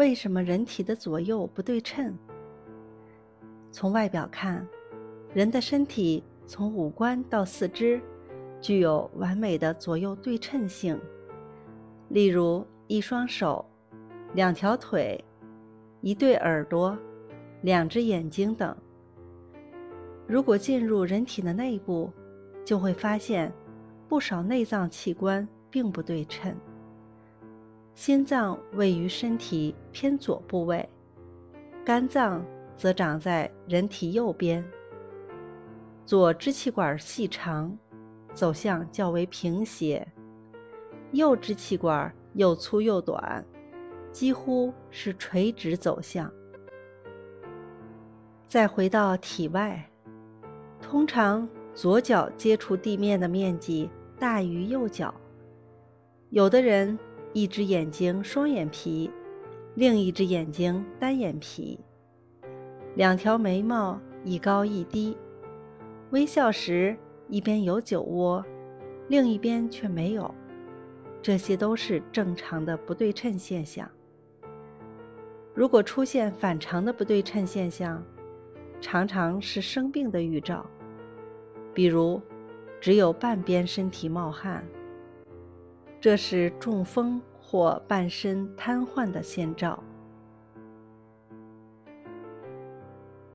为什么人体的左右不对称？从外表看，人的身体从五官到四肢，具有完美的左右对称性。例如，一双手、两条腿、一对耳朵、两只眼睛等。如果进入人体的内部，就会发现不少内脏器官并不对称。心脏位于身体偏左部位，肝脏则长在人体右边。左支气管细长，走向较为平斜。右支气管又粗又短，几乎是垂直走向。再回到体外，通常左脚接触地面的面积大于右脚。有的人一只眼睛双眼皮，另一只眼睛单眼皮，两条眉毛一高一低，微笑时一边有酒窝，另一边却没有。这些都是正常的不对称现象。如果出现反常的不对称现象，常常是生病的预兆，比如只有半边身体冒汗，这是中风或半身瘫痪的先兆。